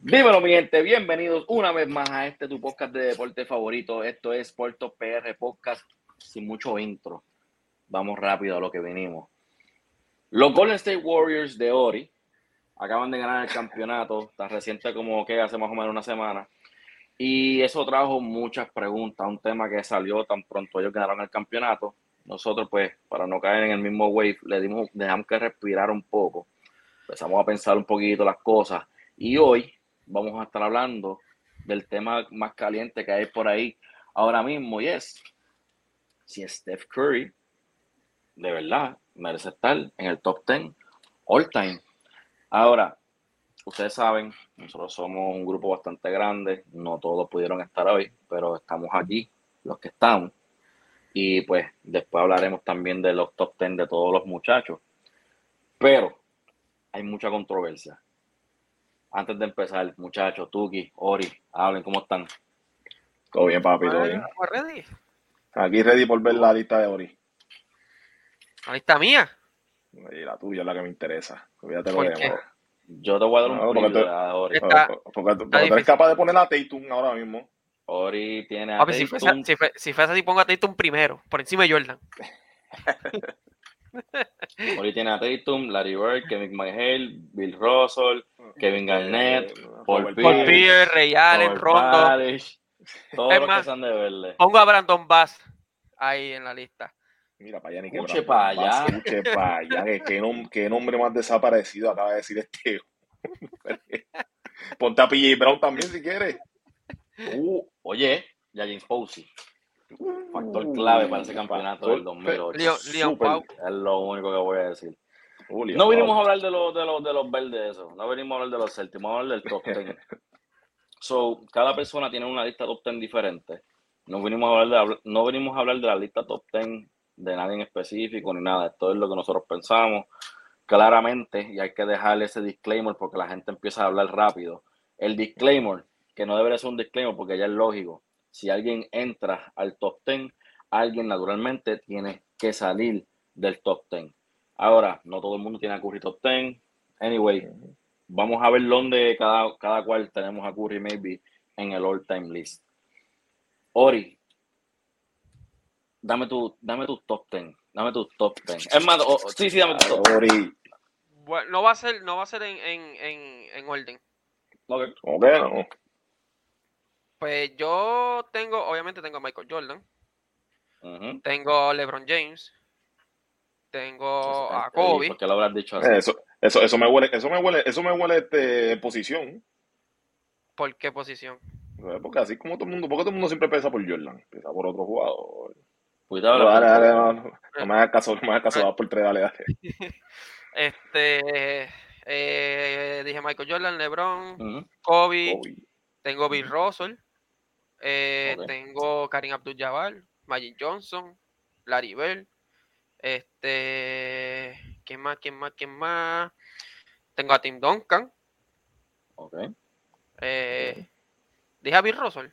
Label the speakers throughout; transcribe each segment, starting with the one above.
Speaker 1: Dímelo, mi gente, bienvenidos una vez más a este tu podcast de deporte favorito. Esto es Puerto PR Podcast sin mucho intro. Vamos rápido a lo que venimos. Los Golden State Warriors de Ori acaban de ganar el campeonato, tan reciente como que hace más o menos una semana. Y eso trajo muchas preguntas, un tema que salió tan pronto ellos ganaron el campeonato. Nosotros, pues, para no caer en el mismo wave, le dimos, dejamos que respirar un poco. Empezamos a pensar un poquito las cosas. Y hoy vamos a estar hablando del tema más caliente que hay por ahí ahora mismo y es si Steph Curry de verdad merece estar en el top 10 all time. Ahora, ustedes saben, nosotros somos un grupo bastante grande, no todos pudieron estar hoy, pero estamos aquí, los que estamos. Y pues después hablaremos también de los top 10 de todos los muchachos. Pero hay mucha controversia antes de empezar, muchachos, Tuki, Ori, hablen, ¿cómo están?
Speaker 2: Todo bien, papi, todo bien. Ready? Aquí ready por ver la lista de Ori.
Speaker 3: ¿La lista mía?
Speaker 2: Y la tuya es la que me interesa. Olvídate
Speaker 1: lo Yo te voy a dar un no,
Speaker 2: porque,
Speaker 1: tú,
Speaker 2: a Ori. Porque, porque, eres capaz de poner a Tatum ahora mismo.
Speaker 1: Ori tiene
Speaker 3: a Papi, Si fuese, si, si fuese así, pongo a Tatum primero, por encima de Jordan.
Speaker 1: Ori tiene a Tatum, Larry Bird, Kevin McHale, Bill Russell, Kevin Garnett, Paul,
Speaker 3: Pierce, Ray Allen, Rondo.
Speaker 1: Todos los que son de verle.
Speaker 3: Pongo a Brandon Bass ahí en la lista.
Speaker 2: Mira, para allá ni
Speaker 1: que Escuche para allá.
Speaker 2: Escuche para allá. ¿Qué, nombre más desaparecido acaba de decir este. Ponte a PJ Brown también si quieres.
Speaker 1: Uh, oye, ya James Posey. Factor clave para ese campeonato del 2008. Es lo único que voy a decir. No vinimos a hablar de los, de los, de los verdes, eso. No venimos a hablar de los Celtics, vamos a hablar del top 10. so, cada persona tiene una lista top 10 diferente. No venimos a hablar de, no venimos a hablar de la lista top 10 de nadie en específico ni nada. Esto es lo que nosotros pensamos claramente y hay que dejarle ese disclaimer porque la gente empieza a hablar rápido. El disclaimer, que no debería ser un disclaimer porque ya es lógico si alguien entra al top 10, alguien naturalmente tiene que salir del top 10. Ahora, no todo el mundo tiene a Curry top 10. Anyway, vamos a ver dónde cada, cada cual tenemos a Curry maybe en el all-time list. Ori, dame tu, dame tu top 10. Dame tu top 10. Es más, oh, sí, sí, dame tu top.
Speaker 2: Ori.
Speaker 3: Bueno, no va a ser, no va a ser en, en, en, en orden.
Speaker 2: Okay. ¿Cómo que no?
Speaker 3: Pues yo tengo, obviamente tengo a Michael Jordan. Tengo a LeBron James. Tengo a Kobe.
Speaker 1: ¿Por qué lo habrás dicho así?
Speaker 2: Eso, eso, eso me huele, eso me huele, eso me huele este, posición.
Speaker 3: ¿Por qué posición?
Speaker 2: Pues, porque así como todo el mundo, porque todo el mundo siempre pesa por Jordan, pesa por otro jugador.
Speaker 1: Cuidado, dale, dale,
Speaker 2: no, no, me hagas caso, no me hagas caso, va por tres, dale, dale.
Speaker 3: este, eh, dije Michael Jordan, LeBron, Kobe, tengo Bill Russell, eh, tengo Karim Abdul-Jabbar, Magic Johnson, Larry Bell. Este, ¿quién más? ¿Quién más? ¿Quién más? Tengo a Tim Duncan.
Speaker 1: Ok.
Speaker 3: Eh, ¿Dije a Bill Russell?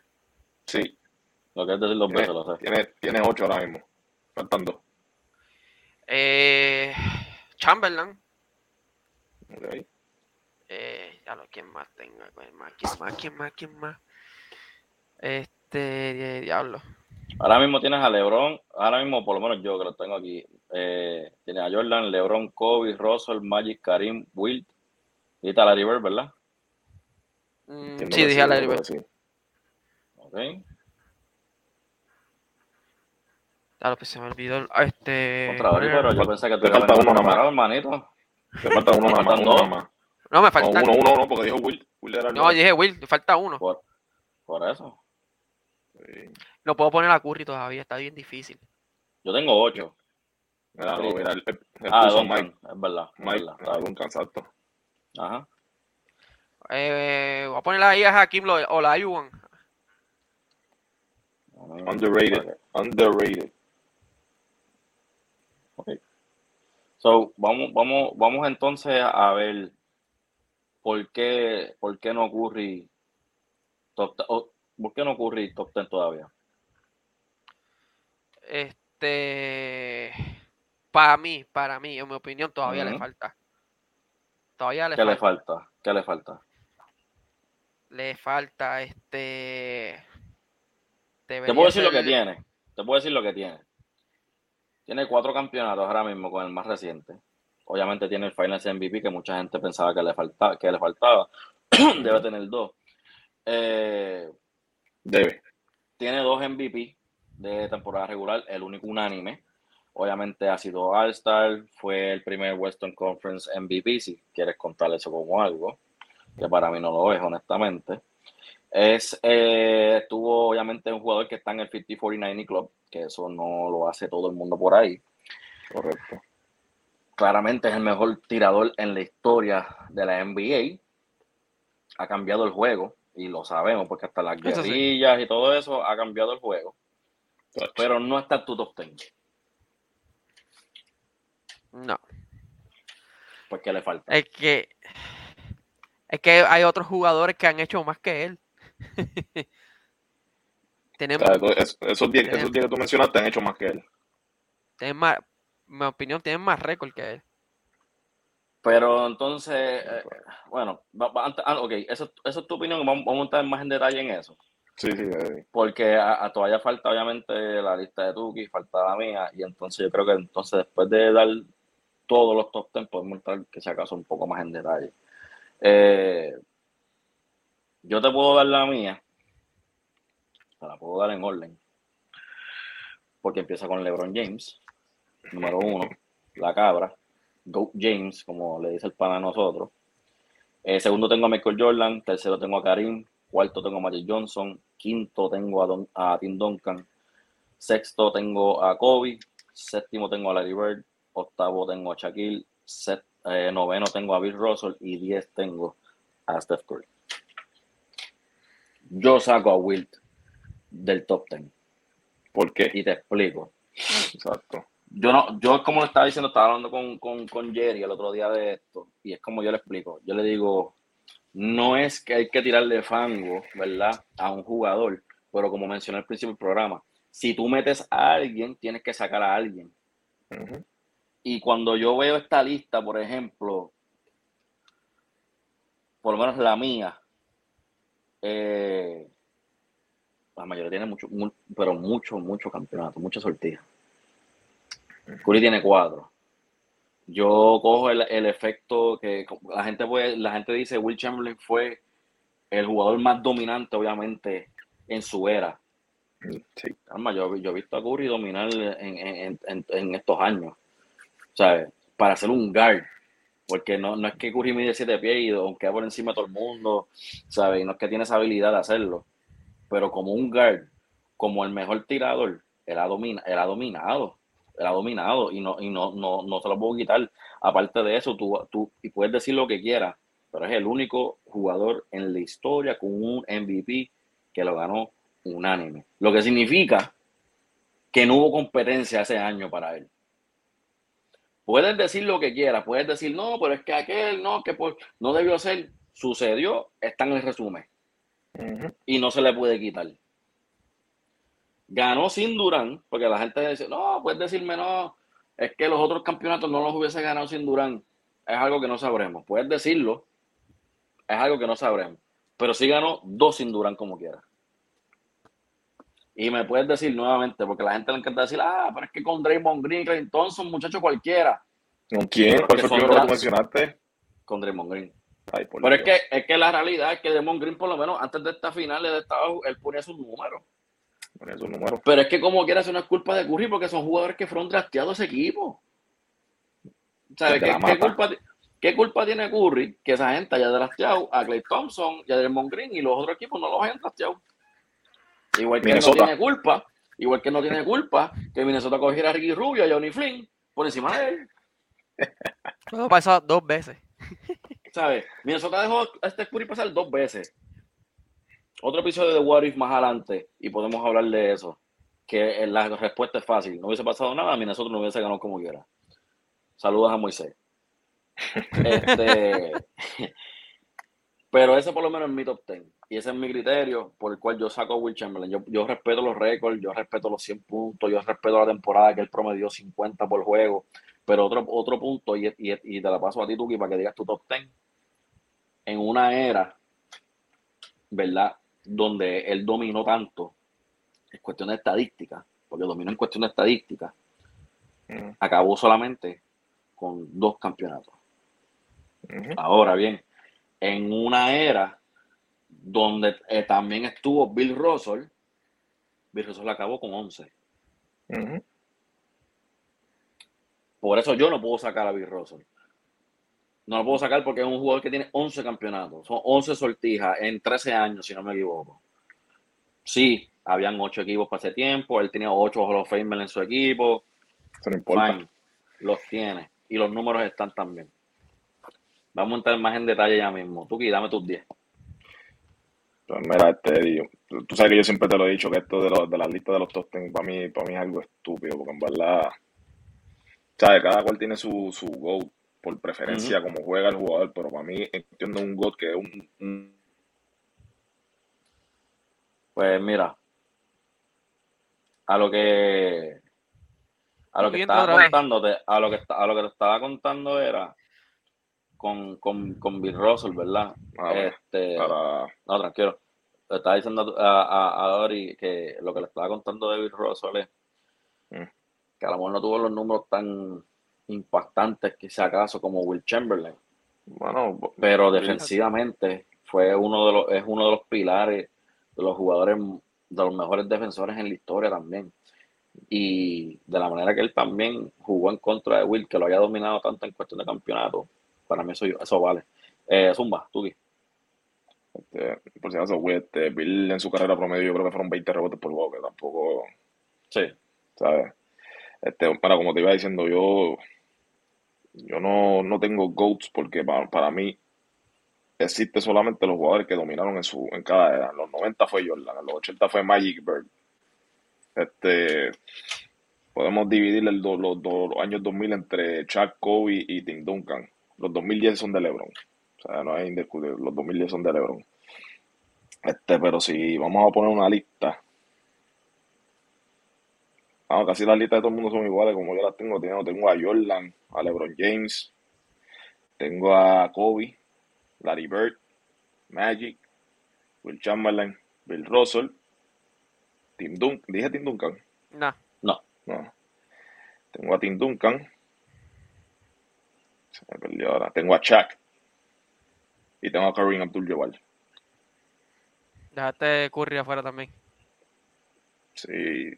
Speaker 2: Sí.
Speaker 1: Lo que es decir los
Speaker 2: tiene, besos, tiene, tiene ocho ahora mismo. Faltando.
Speaker 3: Eh, Chamberlain.
Speaker 2: Ok.
Speaker 3: Eh, ya lo, ¿quién más tengo? ¿Quién más? ¿Quién más? ¿Quién más? Este, diablo.
Speaker 1: Ahora mismo tienes a LeBron, ahora mismo por lo menos yo que lo tengo aquí, eh, tienes a Jordan, LeBron, Kobe, Russell, Magic, Karim, Wilt y está la River, ¿verdad?
Speaker 3: Mm, sí, dije a la River.
Speaker 1: Ok.
Speaker 3: Claro, pues se me olvidó este.
Speaker 1: Contra pero yo pensé que tú ibas
Speaker 2: a uno
Speaker 1: más, hermanito.
Speaker 2: Te falta uno nada más.
Speaker 3: No, me falta.
Speaker 2: uno, uno, no, porque dijo Will. Will era
Speaker 3: no, dije Will, falta uno.
Speaker 1: Por, por eso.
Speaker 3: No puedo poner a Curry todavía, está bien difícil.
Speaker 1: Yo tengo 8.
Speaker 2: ah,
Speaker 1: Mike. es verdad.
Speaker 2: Mike, un exacto.
Speaker 1: Ajá.
Speaker 3: Eh, voy a poner ahí a Hakim o la Ayuan.
Speaker 2: Underrated. Underrated.
Speaker 1: Okay. So, vamos, vamos, vamos entonces a ver por qué, por qué no Curry top, ¿Por qué no ocurre top 10 todavía?
Speaker 3: Este. Para mí, para mí, en mi opinión, todavía le falta. Todavía le
Speaker 1: ¿Qué
Speaker 3: falta.
Speaker 1: le falta? ¿Qué le falta?
Speaker 3: le falta este.
Speaker 1: Te puedo decir lo que tiene. Te puedo decir lo que tiene. Tiene cuatro campeonatos ahora mismo con el más reciente. Obviamente tiene el Finals MVP que mucha gente pensaba que le faltaba. Que le faltaba. Debe tener dos. Eh,
Speaker 2: Debe.
Speaker 1: Tiene dos MVP de temporada regular, el único unánime. Obviamente ha sido All-Star, fue el primer Western Conference MVP, si quieres contar eso como algo, que para mí no lo es, honestamente. Es, eh, tuvo obviamente un jugador que está en el 50-49 Club, que eso no lo hace todo el mundo por ahí.
Speaker 2: Correcto.
Speaker 1: Claramente es el mejor tirador en la historia de la NBA. Ha cambiado el juego, y lo sabemos, porque hasta las guerrillas y todo eso ha cambiado el juego. Pero no está en tu top 10.
Speaker 3: No.
Speaker 1: ¿Por qué le falta?
Speaker 3: Es que, es que hay otros jugadores que han hecho más que él.
Speaker 2: tenemos, esos 10 que tú mencionaste han hecho más que él.
Speaker 3: Tienen más, en mi opinión, tienen más récord que él.
Speaker 1: Pero entonces, eh, bueno, ah, ok, eso, eso, es tu opinión, vamos, a entrar más en detalle en eso.
Speaker 2: Sí, sí.
Speaker 1: Porque a, todavía falta obviamente la lista de Tuki, falta la mía, y entonces yo creo que entonces después de dar todos los top 10 podemos entrar que si acaso un poco más en detalle. Eh, yo te puedo dar la mía, te la puedo dar en orden, porque empieza con LeBron James, número uno, la cabra. Go James, como le dice el pana a nosotros. Eh, segundo tengo a Michael Jordan, tercero tengo a Karim, cuarto tengo a Magic Johnson, quinto tengo a, a Tim Duncan, sexto tengo a Kobe, séptimo tengo a Larry Bird, octavo tengo a Shaquille, eh, noveno tengo a Bill Russell y diez tengo a Steph Curry. Yo saco a Wilt del top ten.
Speaker 2: ¿Por qué?
Speaker 1: Y te explico.
Speaker 2: Exacto
Speaker 1: yo no, yo como le estaba diciendo, estaba hablando con, con, con, Jerry el otro día de esto, y es como yo le explico. Yo le digo, no es que hay que tirarle fango, ¿verdad? A un jugador, pero como mencioné al principio del programa, si tú metes a alguien, tienes que sacar a alguien. Y cuando yo veo esta lista, por ejemplo, por lo menos la mía, eh, la mayoría tiene mucho, pero mucho, mucho campeonato, mucha sortija. Curry tiene cuatro. Yo cojo el, efecto que la gente puede, la gente dice Will Chamberlain fue el jugador más dominante, obviamente, en su era. Sí. yo, he visto a Curry dominar en, estos años. ¿Sabes? Para ser un guard. Porque no, no es que Curry mide siete pies y aunque por encima de todo el mundo, ¿sabes? no es que tiene esa habilidad de hacerlo. Pero como un guard, como el mejor tirador, él ha, domina, él ha dominado él ha dominado y no, y no, no, no se lo puedo quitar. Aparte de eso, tú, tú y puedes decir lo que quieras, pero es el único jugador en la historia con un MVP que lo ganó unánime. Lo que significa que no hubo competencia ese año para él. Puedes decir lo que quieras, puedes decir, no, pero es que aquel no, que por, no debió ser. Sucedió, está en el resumen. Y no se le puede quitar ganó sin Durán, porque la gente dice, no, puedes decirme no, es que los otros campeonatos no los hubiese ganado sin Durán. Es algo que no sabremos. Puedes decirlo, es algo que no sabremos. Pero sí ganó dos sin Durán como quiera. Y me puedes decir nuevamente, porque la gente le encanta decir, ah, pero es que con Draymond Green, Clay Thompson, muchacho cualquiera.
Speaker 2: ¿Con quién? ¿Cuál fue el que mencionaste?
Speaker 1: Con Draymond Green. pero es que, es que la realidad es que Draymond Green, por lo menos antes de esta final, él, estaba, él ponía sus números. Pero es que como quieras, una culpa de Curry porque son jugadores que fueron drafteados ese equipo. ¿Sabes? ¿Qué, culpa, tiene Curry que esa gente haya drafteado a Clay Thompson y a Draymond Green y los otros equipos no los hayan drafteado? Igual que no tiene culpa, igual que no tiene culpa que Minnesota cogiera a Ricky Rubio y a Johnny Flynn por encima de él.
Speaker 3: Todo pasó dos veces.
Speaker 1: ¿Sabes? Minnesota dejó a este Curry pasar dos veces otro episodio de What If más adelante y podemos hablar de eso. Que la respuesta es fácil. No hubiese pasado nada, a mí nosotros no hubiese ganado como quiera. Saludos a Moisés. Este, pero ese por lo menos es mi top 10. Y ese es mi criterio por el cual yo saco a Will Chamberlain. Yo, respeto los récords, yo respeto los 100 puntos, yo respeto la temporada que él promedió 50 por juego. Pero otro, otro punto, y, y, te la paso a ti, Tuki, para que digas tu top 10. En una era ¿verdad? Donde él dominó tanto, en cuestión de estadística, porque dominó en cuestión de estadística, mm. acabó solamente con dos campeonatos. Ahora bien, en una era donde eh, también estuvo Bill Russell, Bill Russell acabó con 11. Por eso yo no puedo sacar a Bill Russell. No lo puedo sacar porque es un jugador que tiene 11 campeonatos. Son 11 sortijas en 13 años, si no me equivoco. Sí, habían 8 equipos para ese tiempo. Él tenía 8 Hall of Fame en su equipo. los tiene. Y los números están también. Vamos a entrar más en detalle ya mismo. Tuki, dame tus 10.
Speaker 2: Pues mira, este, tú sabes que yo siempre te lo he dicho, que esto de, los, de las listas de los top para mí, para mí es algo estúpido, porque en verdad, ¿sabes? Cada cual tiene su, su GOAT por preferencia como juega el jugador, pero para mí entiendo un GOAT que es un,
Speaker 1: Pues mira, a lo que a lo que estaba contándote, a lo que a lo que te estaba contando era con, con, con Bill Russell, ¿verdad? Este, No, tranquilo. Le estaba diciendo a, a, Dori que lo que le estaba contando de Bill Russell es mm. que a lo mejor no tuvo los números tan impactantes, si acaso, como Will Chamberlain. Bueno, pero defensivamente fue uno de los, es uno de los pilares de los jugadores, de los mejores defensores en la historia también. Y de la manera que él también jugó en contra de Will, que lo haya dominado tanto en cuestión de campeonato, para mí eso, eso vale. Eh, Zumba, tú
Speaker 2: este, por si acaso, este, Bill en su carrera promedio yo creo que fueron 20 rebotes por juego, que tampoco...
Speaker 1: Sí.
Speaker 2: ¿Sabes? Este, bueno, como te iba diciendo, yo yo no, no tengo GOATs porque para, para, mí existe solamente los jugadores que dominaron en su en cada edad. En los 90 fue Jordan, en los 80 fue Magic Bird. Este, podemos dividir los, los, los, años 2000 entre Chuck, Kobe y Tim Duncan. Los 2010 son de LeBron. O sea, no hay indiscutible. Los 2010 son de LeBron. Este, pero si vamos a poner una lista. Vamos, casi las listas de todo el mundo son iguales como yo las tengo. Tengo, tengo a Jordan, a LeBron James, tengo a Kobe, Larry Bird, Magic, Will Chamberlain, Bill Russell, Tim Duncan. ¿Dije Tim Duncan?
Speaker 3: No.
Speaker 1: No.
Speaker 2: No. Tengo a Tim Duncan, se me perdió ahora. Tengo a Chuck. Y tengo a Kareem Abdul-Jabbar.
Speaker 3: Déjate Curry afuera también.
Speaker 2: Sí.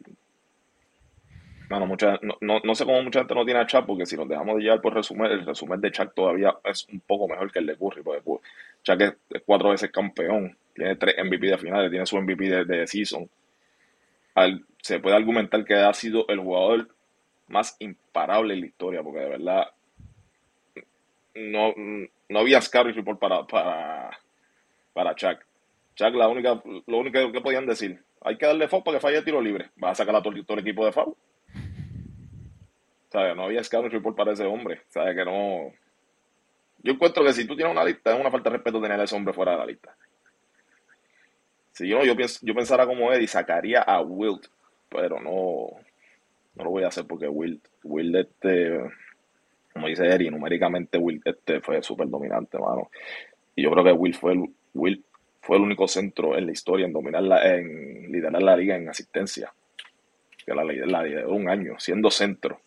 Speaker 2: Bueno, mucha, no, no, no, sé cómo mucha gente no tiene a Chuck, porque si nos dejamos de llevar por resumen, el resumen de Chuck todavía es un poco mejor que el de Curry, porque Chuck es, cuatro veces campeón, tiene tres MVP de finales, tiene su MVP de, de season. se puede argumentar que ha sido el jugador más imparable en la historia, porque de verdad no, no había scouting report para, para, para Chuck. Chuck, la única, lo único que podían decir, hay que darle foul para que falle el tiro libre. Va a sacar a todo, el equipo de foul. No había scouting report para ese hombre. ¿Sabes? Que no. Yo encuentro que si tú tienes una lista, es una falta de respeto tener a ese hombre fuera de la lista. Si yo, yo, yo pensara como Eddie, sacaría a Wilt, pero no, no lo voy a hacer porque Wilt, Wilt este, como dice Eri, numéricamente Will este fue súper dominante, mano. Y yo creo que Will fue el, Will fue el único centro en la historia en dominar la, en liderar la liga en asistencia. Que la, la lideró un año, siendo centro.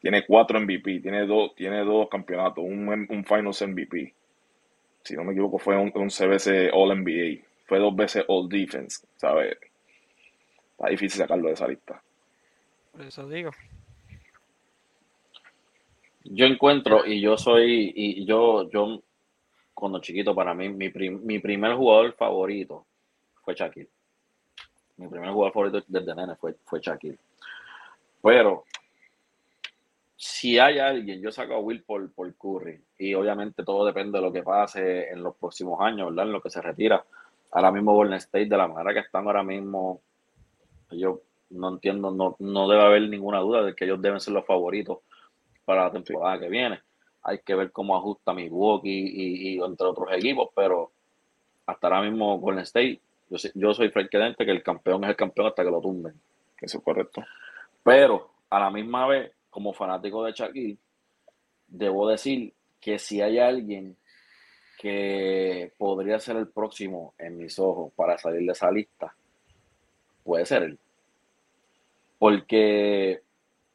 Speaker 2: Tiene cuatro MVP, tiene dos, tiene dos campeonatos, un, un Finals MVP. Si no me equivoco, fue un, un CBC All NBA. Fue dos veces All Defense, ¿sabes? Está difícil sacarlo de esa lista.
Speaker 3: Por eso digo.
Speaker 1: Yo encuentro, y yo soy, y yo, yo, cuando chiquito, para mí, mi, mi primer jugador favorito fue Shaquille. Mi primer jugador favorito desde nene fue, fue Shaquille. Pero, si hay alguien, yo saco a Will por, por Curry, y obviamente todo depende de lo que pase en los próximos años, ¿verdad? En lo que se retira. Ahora mismo Golden State, de la manera que están ahora mismo, yo no entiendo, no, no debe haber ninguna duda de que ellos deben ser los favoritos para la temporada que viene. Hay que ver cómo ajusta Milwaukee y, y, entre otros equipos, pero hasta ahora mismo Golden State, yo, yo soy frecuente que el campeón es el campeón hasta que lo tumben.
Speaker 2: Eso es correcto.
Speaker 1: Pero a la misma vez, como fanático de Shaquille, debo decir que si hay alguien que podría ser el próximo en mis ojos para salir de esa lista, puede ser él. Porque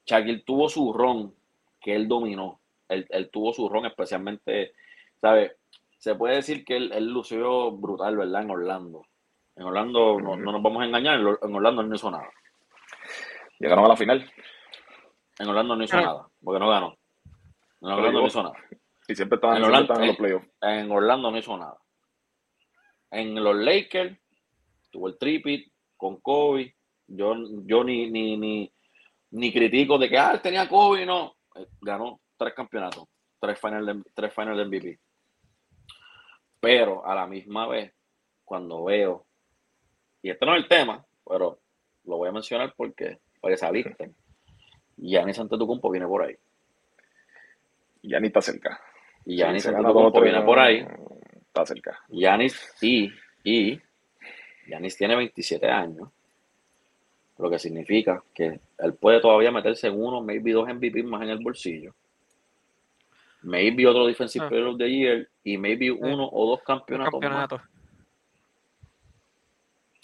Speaker 1: Shaquille tuvo su ron que él dominó. Él, tuvo su ron especialmente, ¿sabes? Se puede decir que él, él, lució brutal, ¿verdad? En Orlando. En Orlando, no, nos vamos a engañar, en Orlando no hizo nada.
Speaker 2: Llegaron a la final.
Speaker 1: En Orlando no hizo nada, porque no ganó. En Orlando no hizo nada.
Speaker 2: Y siempre estaban en, Orlando, en los playoffs.
Speaker 1: En Orlando no hizo nada. En los Lakers tuvo el tripit con Kobe. Yo, yo ni, ni, ni, ni critico de que ah, tenía Kobe, no. Eh, ganó tres campeonatos, tres finales de, tres final de MVP. Pero a la misma vez, cuando veo, y este no es el tema, pero lo voy a mencionar porque, porque saliste. Giannis Antetokounmpo viene por ahí.
Speaker 2: Giannis está cerca.
Speaker 1: Y Giannis Antetokounmpo viene por ahí.
Speaker 2: Está cerca.
Speaker 1: Giannis y, y Giannis tiene 27 años. Lo que significa que él puede todavía meterse en uno, maybe dos MVP más en el bolsillo. Maybe otro Defensive ah. Player of the Year y maybe uno o dos campeonatos, campeonatos. más.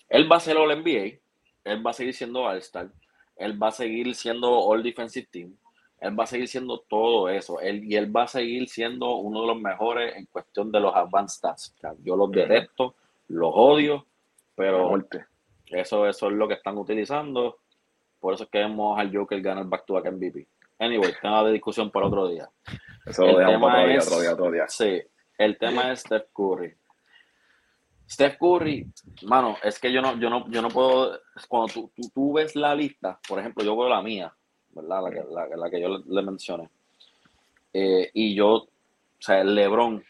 Speaker 1: Él va a ser All NBA. Él va a seguir siendo All-Star. Él va a seguir siendo All Defensive Team. Él va a seguir siendo todo eso. Él, y él va a seguir siendo uno de los mejores en cuestión de los advanced stats. yo los detesto, los odio, pero eso, eso es lo que están utilizando. Por eso es que vemos al Joker ganar back to back MVP. Anyway, tema de discusión para otro día.
Speaker 2: Eso lo dejamos para otro día, otro día, otro día.
Speaker 1: Sí, el tema es Steph Curry. Steph Curry, mano, es que yo no, yo no, yo no puedo, cuando tú, tú, ves la lista, por ejemplo, yo veo la mía, ¿verdad? La que, la, que yo le, mencioné. Eh, y yo, o sea, el LeBron,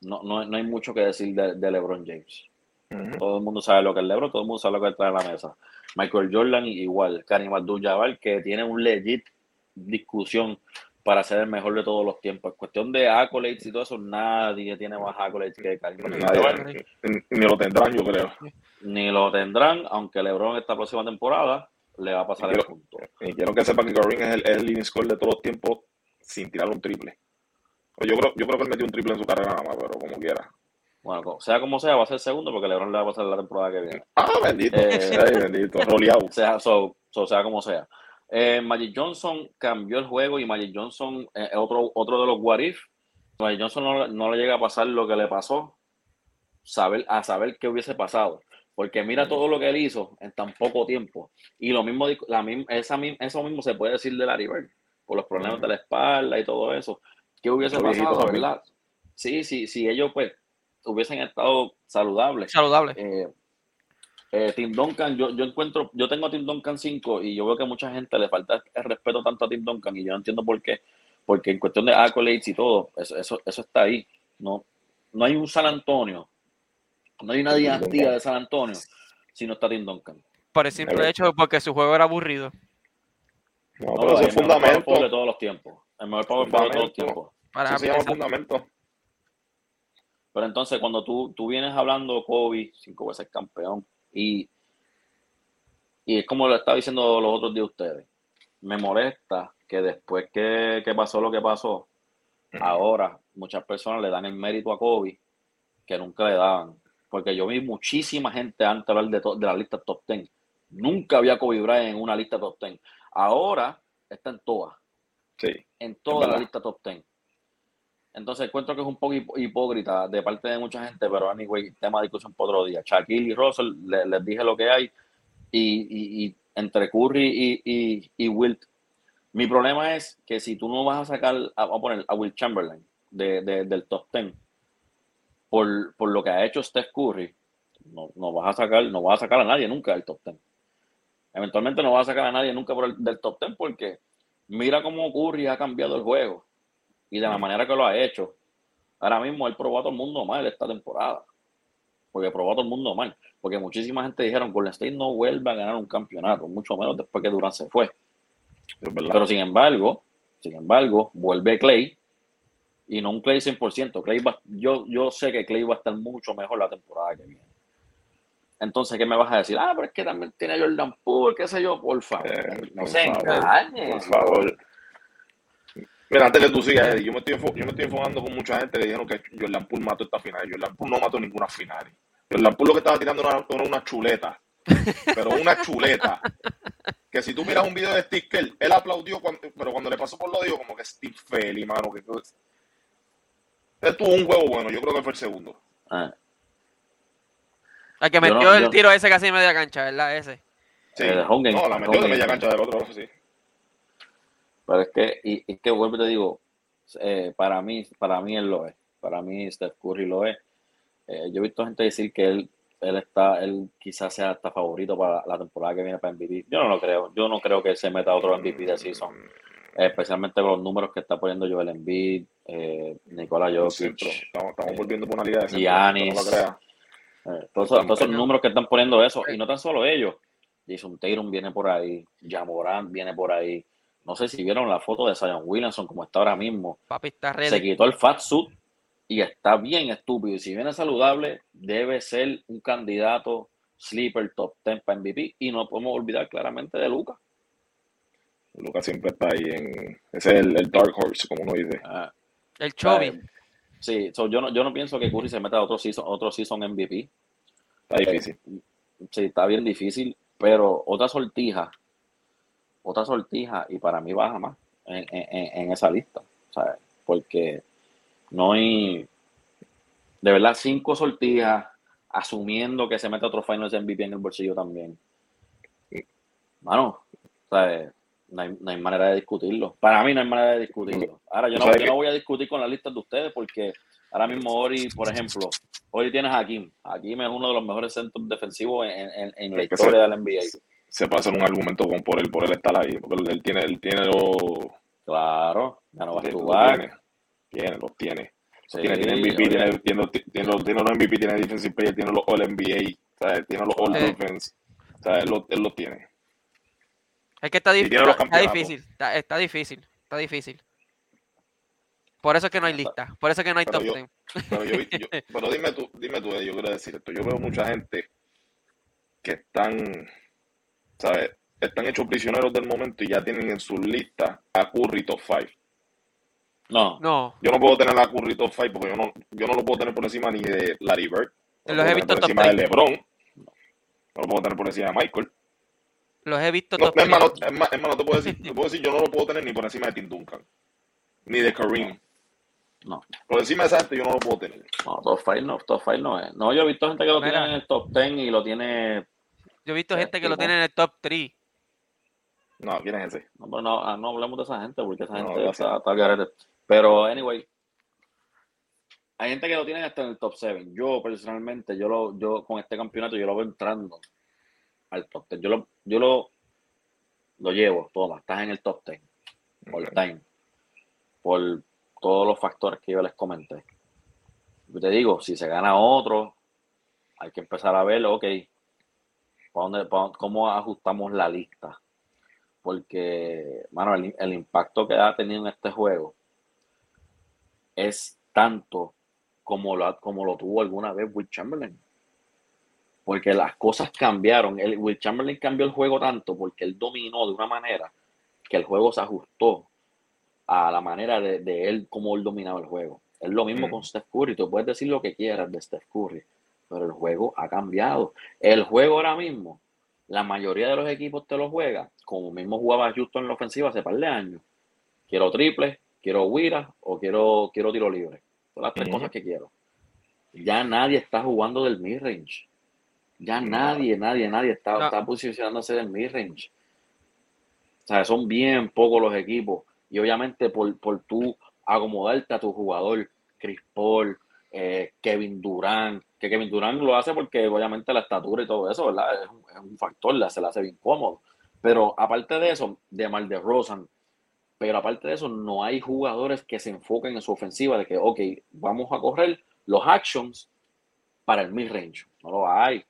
Speaker 1: no, no, no hay mucho que decir de, LeBron James. Todo el mundo sabe lo que es LeBron, todo el mundo sabe lo que trae a la mesa. Michael Jordan igual, Karim Abdul-Jabbar, que tiene un legit discusión para ser el mejor de todos los tiempos. En cuestión de accolades y todo eso, nadie tiene más accolades que Karim
Speaker 2: Ni lo tendrán, yo creo.
Speaker 1: Ni lo tendrán, aunque LeBron esta próxima temporada le va a pasar el punto.
Speaker 2: Y quiero que sepan que Karim es el, es leading score de todos los tiempos sin tirar un triple. Yo creo, yo creo que él metió un triple en su carrera nada más, pero como quiera.
Speaker 1: Bueno, sea como sea, va a ser segundo porque LeBron le va a pasar la temporada que viene.
Speaker 2: Ah, bendito. Eh, bendito. Roleado.
Speaker 1: Sea, so, sea como sea. Eh, Magic Johnson cambió el juego y Magic Johnson es eh, otro, otro de los what if. Magic Johnson no, le llega a pasar lo que le pasó, saber, a saber qué hubiese pasado. Porque mira todo lo que él hizo en tan poco tiempo. Y lo mismo, la, esa, eso mismo se puede decir de Larry Bird, por los problemas de la espalda y todo eso. ¿Qué hubiese pasado, verdad? Sí, sí, sí, ellos pues hubiesen estado saludables.
Speaker 3: Saludables.
Speaker 1: Eh, eh, Tim Duncan, yo, yo encuentro, yo tengo a Tim Duncan 5 y yo veo que a mucha gente le falta el respeto tanto a Tim Duncan y yo no entiendo por qué. Porque en cuestión de accolades y todo, eso, eso, eso está ahí. No, no hay un San Antonio, no hay una dinastía de San Antonio si no está Tim Duncan.
Speaker 3: Por el simple hecho porque su juego era aburrido.
Speaker 2: No, pero es fundamento.
Speaker 1: de todos los tiempos. El mejor power de todos los tiempos.
Speaker 2: Para sí, se fundamento.
Speaker 1: Pero entonces, cuando tú, tú vienes hablando Kobe, cinco veces campeón, y, y es como lo estaba diciendo los otros de ustedes, me molesta que después que, pasó lo que pasó, ahora muchas personas le dan el mérito a Kobe que nunca le daban. Porque yo vi muchísima gente antes hablar de, de la lista top 10. Nunca había Kobe Bryant en una lista top 10. Ahora está en todas.
Speaker 2: Sí.
Speaker 1: En toda la lista top 10. Entonces encuentro que es un poco hipócrita de parte de mucha gente, pero anyway, tema de discusión por otro día. Shaquille y Russell, les dije lo que hay, y, entre Curry y, Wilt, mi problema es que si tú no vas a sacar, a, a poner a Will Chamberlain de, del top 10, por, por, lo que ha hecho Steph Curry, no, no, vas a sacar, no vas a sacar a nadie nunca del top 10. Eventualmente no vas a sacar a nadie nunca por el, del top 10 porque mira cómo Curry ha cambiado el juego y de la manera que lo ha hecho. Ahora mismo él probó a todo el mundo mal esta temporada. Porque probó a todo el mundo mal. Porque muchísima gente dijeron, Golden State no vuelve a ganar un campeonato, mucho menos después que Durant se fue. Pero sin embargo, sin embargo, vuelve Clay y no un Clay 100%. Clay yo, yo sé que Clay va a estar mucho mejor la temporada que viene. Entonces, ¿qué me vas a decir? Ah, pero es que también tiene Jordan Poole, qué sé yo, por favor.
Speaker 2: Eh, no se engañe. Por favor. Mira, antes que tú sigas, Eddie, yo me estoy, yo me estoy enfocando con mucha gente que dijeron que Jordan Poole mató esta final. Jordan Poole no mató ninguna final. Jordan Poole lo que estaba tirando era una, chuleta. Pero una chuleta. Que si tú miras un video de Steve él aplaudió, pero cuando le pasó por lo dijo como que Steve Feli, mano. Que, él tuvo un juego bueno, yo creo que fue el segundo. Ah.
Speaker 3: El que metió el tiro ese casi en media cancha, ¿verdad? Ese.
Speaker 2: Sí. no, la metió de media cancha del otro, sí.
Speaker 1: Pero es que, y, es que vuelvo y te digo, eh, para mí, para mí él lo es. Para mí Steph Curry lo es. Eh, yo he visto gente decir que él, él está, él quizás sea hasta favorito para la temporada que viene para MVP. Yo no lo creo. Yo no creo que se meta otro MVP de season. especialmente con los números que está poniendo Joel Embiid, eh, Nicolás Jokic.
Speaker 2: estamos, volviendo por una liga de
Speaker 1: Giannis. Eh, todos, esos números que están poniendo eso. Y no tan solo ellos. Jason Tatum viene por ahí. Jamoran viene por ahí. No sé si vieron la foto de Zion Williamson como está ahora mismo. Se quitó el fat suit y está bien estúpido. Y si viene saludable, debe ser un candidato sleeper top 10 para MVP. Y no podemos olvidar claramente de Luca.
Speaker 2: Luca siempre está ahí en. Ese es el, Dark Horse, como uno dice. Ah.
Speaker 3: el Chovy.
Speaker 1: Sí, yo, no, yo no pienso que Curry se meta a otro season, otro season MVP.
Speaker 2: Está difícil.
Speaker 1: sí, está bien difícil. Pero otra sortija otra sortija y para mí baja más en, esa lista, ¿sabes? Porque no hay, de verdad, cinco sortijas asumiendo que se mete otro Finals MVP en el bolsillo también. Mano, ¿sabes? No hay, no hay, manera de discutirlo. Para mí no hay manera de discutirlo. Ahora, yo no, yo no voy a discutir con la lista de ustedes porque ahora mismo Ori, por ejemplo, Ori tienes a Hakim. Hakim es uno de los mejores centros defensivos en, en la historia del NBA
Speaker 2: se puede hacer un argumento con, por él por él estar ahí, porque él tiene, él tiene los
Speaker 1: claro, ya no va a
Speaker 2: jugar. Tiene, los tiene. tiene, tiene MVP, tiene, tiene, tiene, los, tiene los MVP, tiene Defensive Player, tiene los All NBA, ¿sabes? tiene los All Defense, ¿sabes? Él, él los tiene.
Speaker 3: Es que está, está, difícil, está, está, difícil, está difícil. Por eso es que no hay lista, por eso es que no hay top 10.
Speaker 2: Pero, yo, yo, pero dime tú, dime tú, yo quiero decir esto, yo veo mucha gente que están ¿sabes? Están hechos prisioneros del momento y ya tienen en su lista a Curry top 5.
Speaker 1: No.
Speaker 3: No.
Speaker 2: Yo no puedo tener a Curry top 5 porque yo no, yo no lo puedo tener por encima ni de Larry Bird.
Speaker 3: los he visto
Speaker 2: por encima de LeBron. No lo puedo tener por encima de Michael.
Speaker 3: Los he visto
Speaker 2: no, top hermano, hermano, te puedo, decir, te puedo decir, yo no lo puedo tener ni por encima de Tim Duncan. Ni de Kareem.
Speaker 1: No.
Speaker 2: Por encima de esa gente yo no lo puedo tener.
Speaker 1: No, top 5 no, top 5 no es. No, yo he visto gente que lo tiene en el top 10 y lo tiene
Speaker 3: yo he visto gente que lo tiene en el top 3.
Speaker 2: No, ¿quién es ese?
Speaker 1: No, pero no, no hablemos de esa gente porque esa gente está, está Pero, anyway, hay gente que lo tiene hasta en el top 7. Yo, personalmente, yo lo, yo con este campeonato, yo lo veo entrando al top 10. Yo lo, yo lo, lo llevo, toma, estás en el top 10. All time. Por todos los factores que yo les comenté. Yo te digo, si se gana otro, hay que empezar a verlo, ok, ¿Cómo ajustamos la lista? Porque, mano, el, impacto que ha tenido en este juego es tanto como lo, como lo tuvo alguna vez Will Chamberlain. Porque las cosas cambiaron. El, Will Chamberlain cambió el juego tanto porque él dominó de una manera que el juego se ajustó a la manera de, él, como él dominaba el juego. Es lo mismo mm. con Steph Curry. Tú puedes decir lo que quieras de Steph Curry pero el juego ha cambiado. El juego ahora mismo, la mayoría de los equipos te lo juega, como mismo jugaba justo en la ofensiva hace par de años. Quiero triple, quiero huira o quiero, quiero tiro libre. Son las tres cosas que quiero. Ya nadie está jugando del mid-range. Ya nadie, nadie, nadie está, está posicionándose del mid-range. O sea, son bien pocos los equipos. Y obviamente por, por tú acomodarte a tu jugador, Chris Paul, eh, Kevin Durant, que Kevin Durant lo hace porque obviamente la estatura y todo eso, ¿verdad? Es un, factor, se le hace bien cómodo. Pero aparte de eso, de Mal de Rosan, pero aparte de eso, no hay jugadores que se enfoquen en su ofensiva de que, ok, vamos a correr los actions para el mid-range. No lo hay.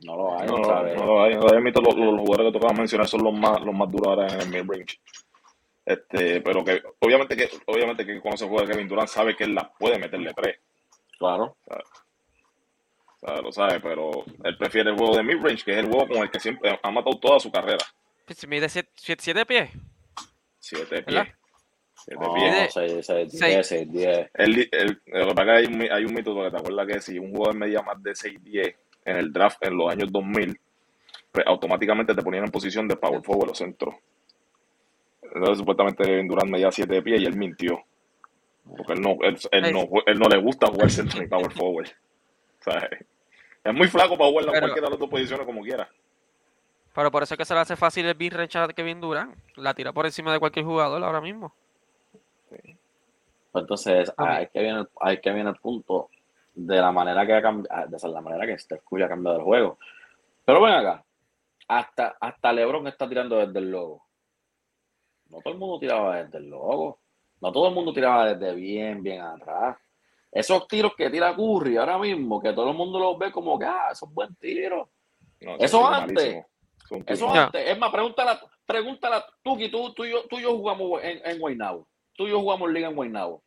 Speaker 1: No lo hay. No, no,
Speaker 2: lo hay. Los, los, jugadores que tocaba mencionar son los más, los más duros ahora en el mid-range. Este, pero que obviamente que obviamente que cuando se juega Kevin Durant sabe que él la puede meterle tres.
Speaker 1: Claro.
Speaker 2: O sea, lo sabe, pero él prefiere el juego de mid-range, que es el juego con el que siempre ha matado toda su carrera.
Speaker 3: Pues mide siete, siete pies.
Speaker 2: Siete pies.
Speaker 1: Siete pies. seis, seis, diez, seis, diez.
Speaker 2: El, el, lo que hay, un, hay un mito porque te acuerdas que si un jugador medía más de 6'10 en el draft en los años 2000, pues automáticamente te ponían en posición de power forward o centro. Entonces supuestamente Durant medía 7 pies y él mintió. Porque él no, él, él no, él no le gusta jugar centro ni power forward. O sea, es muy flaco para jugar en cualquiera de las dos posiciones como quiera.
Speaker 3: Pero por eso es que se le hace fácil el beat que Kevin Durant. La tira por encima de cualquier jugador ahora mismo.
Speaker 1: Pues entonces, hay que, viene, hay que viene el punto de la manera que ha cambiado, de la manera que Steph Curry ha cambiado el juego. Pero ven acá, hasta, hasta LeBron está tirando desde el logo. No todo el mundo tiraba desde el logo. No todo el mundo tiraba desde bien, bien atrás. Esos tiros que tira Curry ahora mismo, que todo el mundo los ve como que, ah, esos buen tiros. eso antes, eso antes, es más, pregúntala, pregúntala tú, que tú, tú, y yo, tú y yo jugamos en, en Guaynabo. Tú y yo jugamos liga en Guaynabo.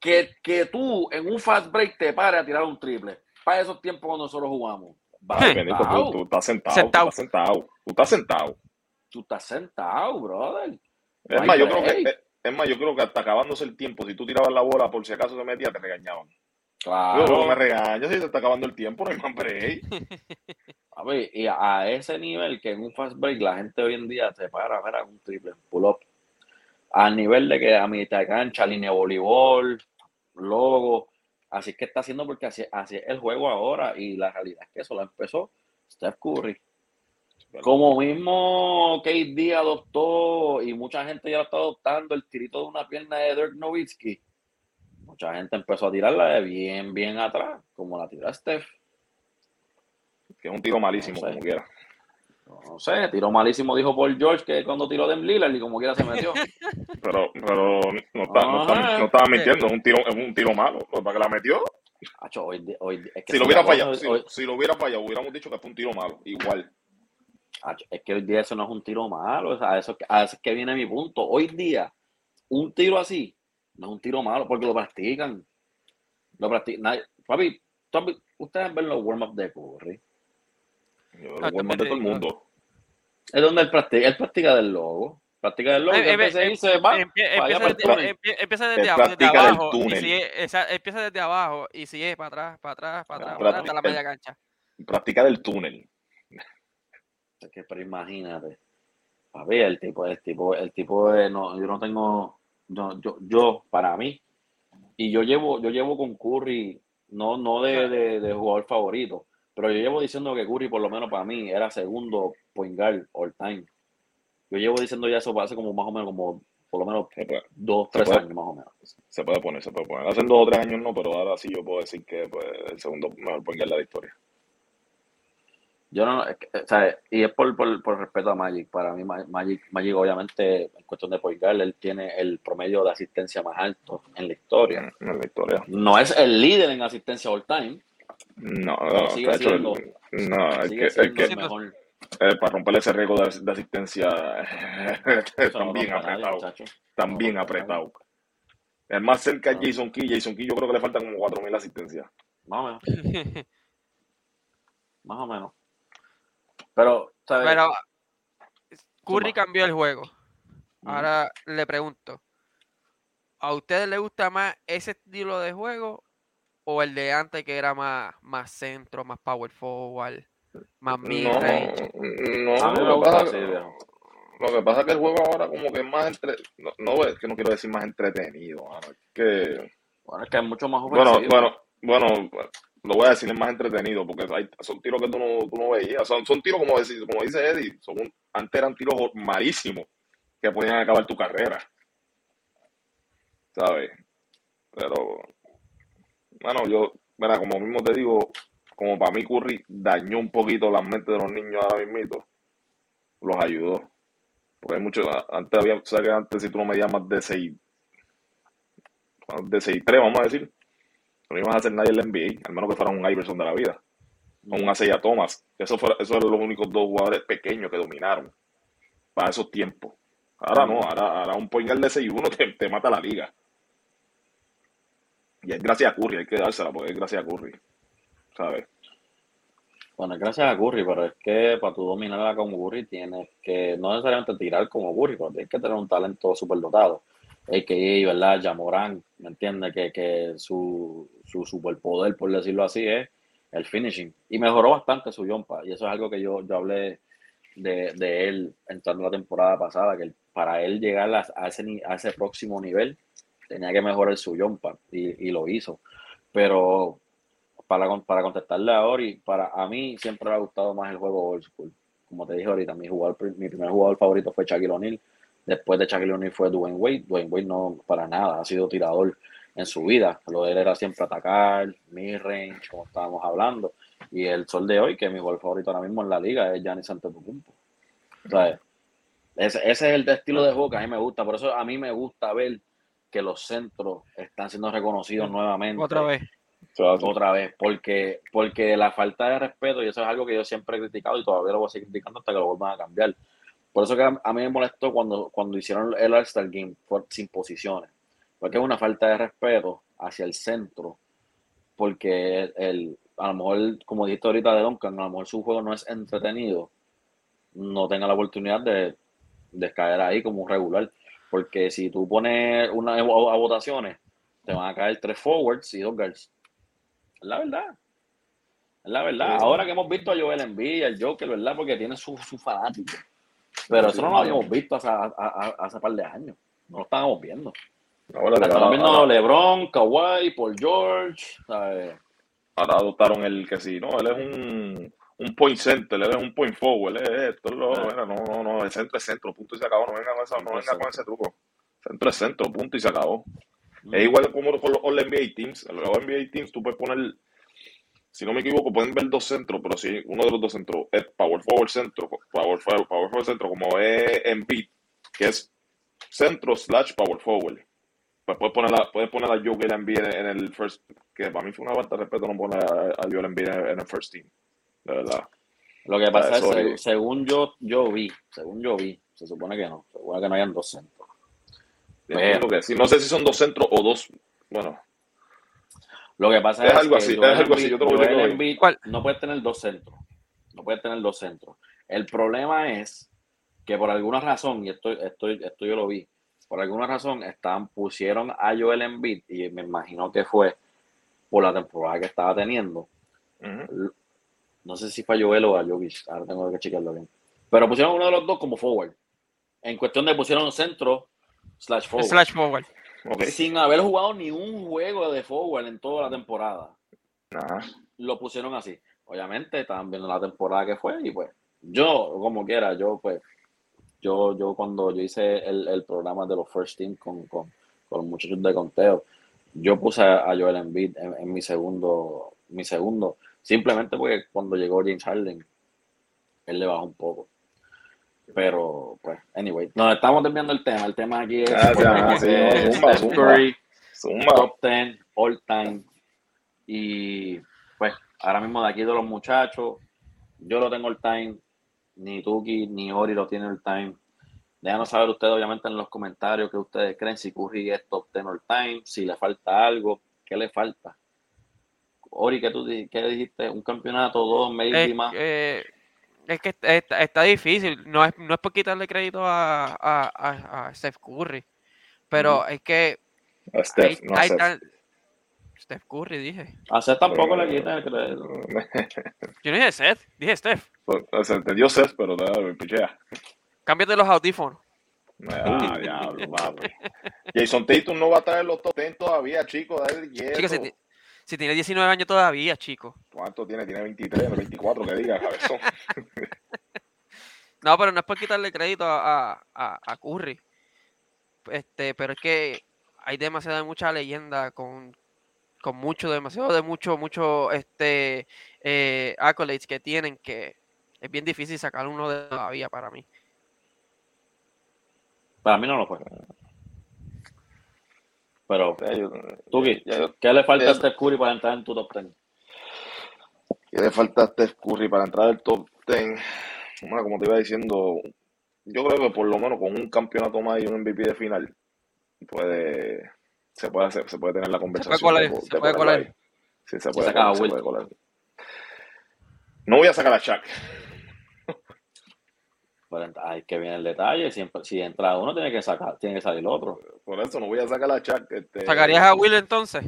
Speaker 1: Que, que tú en un fast break te pares a tirar un triple. Para esos tiempos cuando nosotros jugamos.
Speaker 2: tú, tú, estás sentado, sentado. Tú estás sentado. Tú estás sentado.
Speaker 1: Tú estás sentado, brother.
Speaker 2: Es más, yo creo que, es más, yo creo que hasta acabándose el tiempo, si tú tirabas la bola por si acaso se metía, te regañaban. Claro. Yo me regaño si se está acabando el tiempo, no hay más break.
Speaker 1: A ver, y a ese nivel que en un fast break la gente hoy en día se para, ver un triple pull up. A nivel de que a mitad de cancha, línea de voleibol, logo. Así que está haciendo porque así, así es el juego ahora y la realidad es que eso lo empezó Steph Curry. Como mismo KD adoptó y mucha gente ya lo está adoptando el tirito de una pierna de Dirk Nowitzki. Mucha gente empezó a tirarla de bien, bien atrás, como la tira Steph.
Speaker 2: Que es un tiro malísimo, como quiera.
Speaker 1: No sé, tiro malísimo, dijo Paul George que cuando tiró de Lillard y como quiera se metió.
Speaker 2: pero, pero no, está, no, estaba mintiendo, es un tiro, es un tiro malo. ¿Para que la metió? si, lo hubiera fallado, si, lo hubiera fallado, hubiéramos dicho que fue un tiro malo, igual.
Speaker 1: Es que hoy día eso no es un tiro malo, o sea, eso, a eso es que viene mi punto. Hoy día, un tiro así no es un tiro malo porque lo practican. Lo practican. papi, ustedes ven los warm-ups de Curry.
Speaker 2: los warm-ups de todo el mundo.
Speaker 1: Es donde él practica, él practica del logo. Practica del logo. Eh,
Speaker 3: eh, se va, empieza desde, abajo. Y sigue, empieza desde abajo y sigue para atrás, para atrás, para atrás, para atrás hasta la media cancha.
Speaker 2: Practica del túnel
Speaker 1: que, pero imagínate. A ver, el tipo, el tipo, el tipo de, no, yo no tengo, yo, yo, yo, para mí, y yo llevo, yo llevo con Curry, no, no de, de, jugador favorito, pero yo llevo diciendo que Curry, por lo menos para mí, era segundo point guard all time. Yo llevo diciendo ya eso hace como más o menos como por lo menos dos, tres años más o menos.
Speaker 2: Se puede poner, se puede poner. Hace dos o tres años no, pero ahora sí yo puedo decir que pues, el segundo mejor point guard de la historia.
Speaker 1: Yo no, o sea, y es por, por, por, respeto a Magic. Para mí, Magic, Magic obviamente, en cuestión de point él tiene el promedio de asistencia más alto en la historia.
Speaker 2: En la historia.
Speaker 1: No es el líder en asistencia all time.
Speaker 2: No, no, sigue siendo, no, es que, es que mejor. Eh, para romper ese récord de, asistencia están bien apretado. Están bien apretado. El más cerca es Jason Key. Jason Key yo creo que le faltan como 4.000 asistencias.
Speaker 1: Más o menos. más o menos. Pero,
Speaker 3: Curry cambió el juego. Ahora le pregunto, ¿a ustedes les gusta más ese estilo de juego o el de antes que era más, más centro, más power forward, más mid range?
Speaker 2: No, no, lo, que pasa, lo que pasa es que el juego ahora como que es más entre, no, es que no quiero decir más entretenido, es que
Speaker 1: bueno, es que es mucho más
Speaker 2: Bueno, bueno, bueno, lo voy a decir, es más entretenido, porque hay, son tiros que tú no, tú no veías. Son, son tiros, como, decir, como dice Eddie, son antes eran tiros malísimos que podían acabar tu carrera. ¿Sabes? Pero, bueno, yo, mira, como mismo te digo, como para mí Curry dañó un poquito la mente de los niños ahora mismo, los ayudó. Porque hay muchos, antes había, o sea que antes si tú no medías más de 6, de 6-3, vamos a decir, no iban a hacer nadie en la NBA, al menos que fuera un Iverson de la vida. O un Asaya Thomas. Eso fue, esos eran los únicos dos jugadores pequeños que dominaron para esos tiempos. Ahora no, ahora, un point de 6-1 te, te mata la liga. Y es gracias a Curry, hay que dársela porque es gracias a Curry. ¿Sabes?
Speaker 1: Bueno, gracias a Curry, pero es que para tu dominarla como Curry tienes que no necesariamente tirar como Curry, pero tienes que tener un talento súper dotado. Que ¿verdad? Jamorán, ¿me entiendes? Que, que su, su superpoder, por decirlo así, es el finishing. Y mejoró bastante su jumpa. Y eso es algo que yo, yo hablé de, de él entrando la temporada pasada, que para él llegar a, ese, a ese próximo nivel tenía que mejorar su jumpa y, y lo hizo. Pero para, para contestarle a Ori, para a mí siempre me ha gustado más el juego old school. Como te dije ahorita, mi, jugador, mi primer jugador favorito fue Shaquille O'Neal. Después de Shaquille O'Neal fue Dwayne Wade. Dwayne Wade no para nada ha sido tirador en su vida. Lo de él era siempre atacar, mid-range, como estábamos hablando. Y el sol de hoy, que es mi jugador favorito ahora mismo en la liga, es Giannis Antetokounmpo. O sea, ese, ese es el estilo de juego que a mí me gusta. Por eso a mí me gusta ver que los centros están siendo reconocidos nuevamente.
Speaker 3: Otra vez.
Speaker 1: Otra vez, porque, porque la falta de respeto, y eso es algo que yo siempre he criticado y todavía lo voy a seguir criticando hasta que lo vuelvan a cambiar. Por eso que a, mí me molestó cuando, cuando hicieron el All-Star Game sin posiciones, porque es una falta de respeto hacia el centro, porque el, a lo mejor, como dijiste ahorita de Duncan, a lo mejor su juego no es entretenido, no tenga la oportunidad de, de caer ahí como un regular. Porque si tú pones una a votaciones, te van a caer tres forwards y dos guards. Es la verdad. Es la verdad. Ahora que hemos visto a Joel Embiid, al Joker, ¿verdad? Porque tiene su, su fanático. Pero eso no lo habíamos visto hace, hace, par de años. No lo estábamos viendo. Ahora, estamos viendo LeBron, Kawhi, Paul George. ¿sabes?
Speaker 2: Ahora adoptaron el que sí, ¿no? Él es un, un point center, él es un point forward, él es esto, lo, no, no, no, el centro es centro, punto y se acabó. No venga con, esa, no venga con ese truco. Centro es centro, punto y se acabó. Es igual como con los All NBA Teams. En los NBA Teams tú puedes poner, si no me equivoco, pueden ver dos centros, pero si uno de los dos centros es Power Forward Centro, Power Forward, power forward Centro, como es Embiid, que es centro slash Power Forward. Pues puedes poner a, puedes poner a Joel Embiid en, el first, que para mí fue una falta de respeto no poner a, a Joel Embiid en, el first team. De verdad.
Speaker 1: Lo que pasa es que según yo, yo vi, según yo vi, se supone que no, se supone que no hayan dos centros.
Speaker 2: No sé si son dos centros o dos. Bueno.
Speaker 1: Lo que pasa es, algo que así, es algo así. Yo no puede tener dos centros. No puede tener dos centros. El problema es que por alguna razón, y esto, esto, esto yo lo vi, por alguna razón están, pusieron a Joel Embiid, y me imagino que fue por la temporada que estaba teniendo. No sé si fue a Joel o a Jovic, ahora tengo que chequearlo bien. Pero pusieron uno de los dos como forward. En cuestión de pusieron centro Slash
Speaker 3: forward.
Speaker 1: Sin haber jugado ni un juego de forward en toda la temporada. Lo pusieron así. Obviamente estaban viendo la temporada que fue y pues yo, como quiera, yo pues, yo, yo cuando yo hice el, programa de los First Team con, con, los muchachos de conteo, yo puse a Joel Embiid en, en, mi segundo, mi segundo, simplemente porque cuando llegó James Harden, él le bajó un poco. Pero, pues, anyway, nos estamos desviando el tema. El tema aquí es top 10, all time. Y, pues, ahora mismo de aquí de los muchachos, yo lo tengo all time. Ni Tuki ni Ori lo tienen all time. Déjanos saber ustedes, obviamente, en los comentarios que ustedes creen si Curry es top 10 all time, si le falta algo, qué le falta. Ori, ¿qué tú qué dijiste? ¿Un campeonato, dos, maybe más?
Speaker 3: Eh, es que está, difícil. No es, no es por quitarle crédito a, a, a, Steph Curry. Pero es que.
Speaker 2: A Steph, no a
Speaker 3: Steph. Curry, dije.
Speaker 1: A Seth tampoco le quita el crédito.
Speaker 3: Yo no dije Seth, dije Steph.
Speaker 2: Pues, se entendió Seth, pero me pichea.
Speaker 3: Cámbiate los audífonos.
Speaker 2: Ah, diablo, papi. Jason Tatum no va a en los top 10 todavía, chicos. Chicos,
Speaker 3: si tiene 19 años todavía, chico.
Speaker 2: ¿Cuánto tiene? Tiene 23, 24, que diga, cabezón.
Speaker 3: no, pero no es por quitarle crédito a, a, a, Curry. Este, pero es que hay demasiada mucha leyenda con, con mucho, demasiado de mucho, mucho este eh, accolades que tienen que es bien difícil sacar uno de todavía para mí.
Speaker 1: Para mí no lo fue. Pero, ¿tú qué? ¿Qué le falta a Steph Curry para entrar en tu top 10?
Speaker 2: ¿Qué le falta a Steph Curry para entrar en el top 10? Bueno, como te iba diciendo, yo creo que por lo menos con un campeonato más y un MVP de final, puede, se puede hacer, se puede tener la conversación.
Speaker 3: Se puede colar. Se puede colar.
Speaker 2: Sí, se puede, se, colar, se puede colar. No voy a sacar a Shaq.
Speaker 1: Pero hay que viene el detalle. Siempre, si entra uno, tiene que sacar, tiene que salir el otro.
Speaker 2: Por eso no voy a sacar a Shaq. Este...
Speaker 3: ¿Sacarías a Will entonces?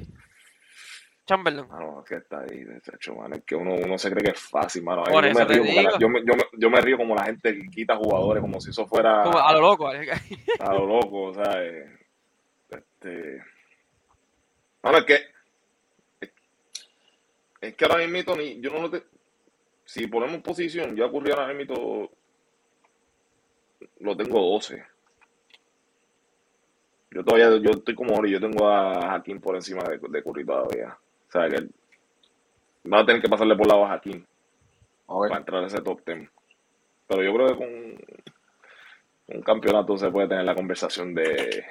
Speaker 3: Chamberlain.
Speaker 2: Ah, no, es que está ahí, hecho, mano. Es que uno, uno se cree que es fácil, mano. Yo, me río la- yo, me, yo, me, yo me río como la gente que quita jugadores, como si eso fuera
Speaker 3: Como a lo loco.
Speaker 2: a lo loco, ¿sabes? Este. Mano, es que. Es que ahora mismo, ni, yo no lo te. Si ponemos posición, yo a Curry ahora mismo lo tengo 12. Yo todavía, yo estoy como Ori, yo tengo a Hakim por encima de, de Curry todavía. O sea que va a tener que pasarle por lado a
Speaker 1: Ok.
Speaker 2: para entrar a ese top 10. Pero yo creo que con un campeonato se puede tener la conversación de.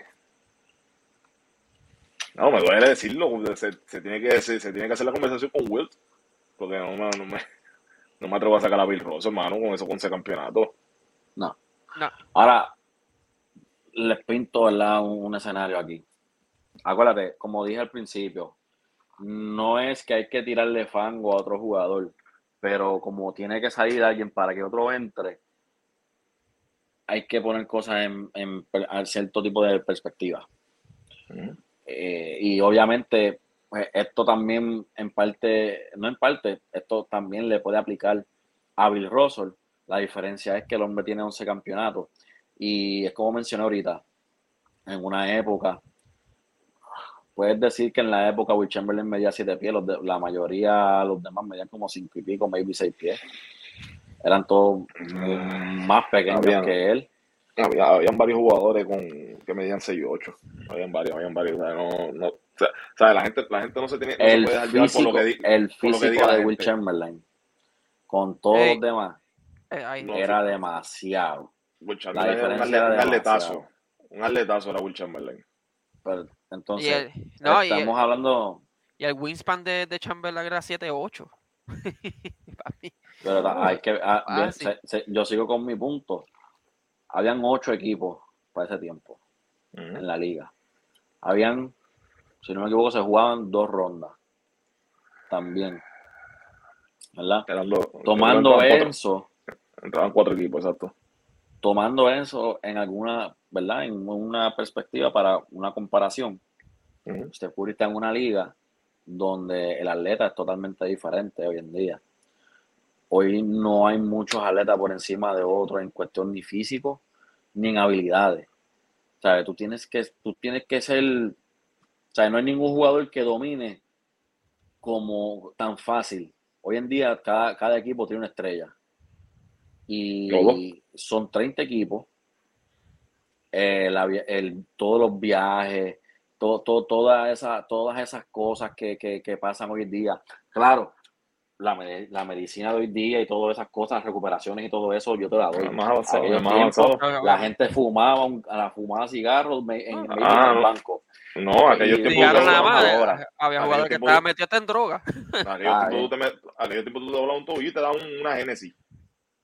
Speaker 2: No, me duele decirlo, se, se tiene que, se, se tiene que hacer la conversación con Wilt, porque no, me- no me, no me atrevo a sacar a Bill Ross, hermano, con eso, con ese campeonato.
Speaker 1: No.
Speaker 3: No.
Speaker 1: Ahora, les pinto ¿verdad? Un, un escenario aquí. Acuérdate, como dije al principio, no es que hay que tirarle fango a otro jugador, pero como tiene que salir alguien para que otro entre, hay que poner cosas en, cierto tipo de perspectiva. Eh, y obviamente, pues, esto también en parte, no en parte, esto también le puede aplicar a Bill Russell. La diferencia es que el hombre tiene 11 campeonatos. Y es como mencioné ahorita, en una época, puedes decir que en la época Will Chamberlain medía 7 pies, los de- la mayoría, los demás medían como 5 y pico, maybe 6 pies. Eran todos mm, más pequeños
Speaker 2: Habían-
Speaker 1: que él.
Speaker 2: Había, habían varios jugadores con que medían 6 y 8. Habían varios, habían varios. O sea, no, no, o sea, la, gente, la gente no se tiene no se
Speaker 1: el
Speaker 2: puede dejar llevar por
Speaker 1: físico,
Speaker 2: lo que,
Speaker 1: el
Speaker 2: por lo que
Speaker 1: físico
Speaker 2: diga
Speaker 1: de Will. Chamberlain con todos
Speaker 3: Ey.
Speaker 1: los demás
Speaker 3: Eh, ahí.
Speaker 2: No,
Speaker 1: era demasiado.
Speaker 2: Will
Speaker 1: La
Speaker 2: Chamberlain era un, atletazo. Un atletazo era Will Chamberlain.
Speaker 1: Pero,
Speaker 3: Y
Speaker 1: entonces,
Speaker 3: el, no, y el,
Speaker 1: estamos hablando,
Speaker 3: y el wingspan de, de Chamberlain era 7-8. Papi.
Speaker 1: pero hay que, ah,
Speaker 3: ah,
Speaker 1: bien,
Speaker 3: sí.
Speaker 1: se- se- yo sigo con mi punto. Habían ocho equipos para ese tiempo en la liga. Habían, si no me equivoco, se jugaban dos rondas también. ¿Verdad? Tomando
Speaker 2: cuatro,
Speaker 1: eso,
Speaker 2: entraban cuatro equipos, exacto.
Speaker 1: tomando eso en alguna, ¿verdad? En una perspectiva para una comparación.
Speaker 2: Ujú.
Speaker 1: Steph Curry está en una liga donde el atleta es totalmente diferente hoy en día. Hoy no hay muchos atletas por encima de otros en cuestión ni físico ni en habilidades. O sea, tú tienes que, tú tienes que ser, o sea, no hay ningún jugador que domine como tan fácil. Hoy en día cada, cada equipo tiene una estrella. Y
Speaker 2: Todo.
Speaker 1: son 30 equipos. Eh, el- todos los viajes, todo, todo- toda esa- todas esas cosas que, que- que pasan hoy en día. Claro, la, la medicina de hoy día y todas esas cosas, recuperaciones y todo eso, yo te la doy.
Speaker 2: Más
Speaker 1: la gente fumaba, un- a la fumaba cigarros en, en
Speaker 2: Ah,
Speaker 1: el banco.
Speaker 2: No, aquellos tiempos.
Speaker 3: Nada más. Había jugadores que estaban metidos en droga.
Speaker 2: Aquellos tiempos tú te dabas un tobillo y te daban una Genesis.